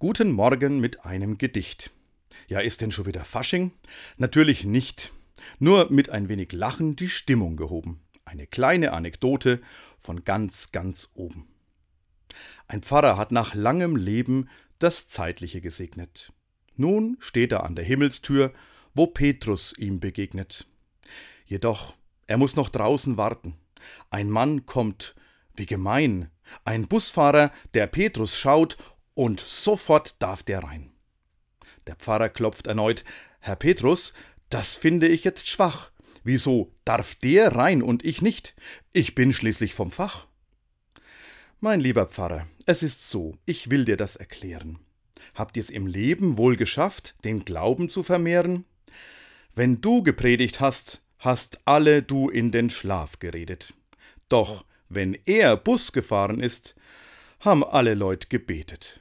Guten Morgen mit einem Gedicht. Ja, ist denn schon wieder Fasching? Natürlich nicht. Nur mit ein wenig Lachen die Stimmung gehoben. Eine kleine Anekdote von ganz, ganz oben. Ein Pfarrer hat nach langem Leben das Zeitliche gesegnet. Nun steht er an der Himmelstür, wo Petrus ihm begegnet. Jedoch, er muss noch draußen warten. Ein Mann kommt, wie gemein, ein Busfahrer, der Petrus schaut, und sofort darf der rein. Der Pfarrer klopft erneut Herr Petrus, das finde ich jetzt schwach. Wieso darf der rein und ich nicht? Ich bin schließlich vom Fach. Mein lieber Pfarrer, es ist so, ich will dir das erklären. Habt ihr's im Leben wohl geschafft, den Glauben zu vermehren? Wenn du gepredigt hast, hast alle du in den Schlaf geredet. Doch wenn er Bus gefahren ist, haben alle Leut gebetet.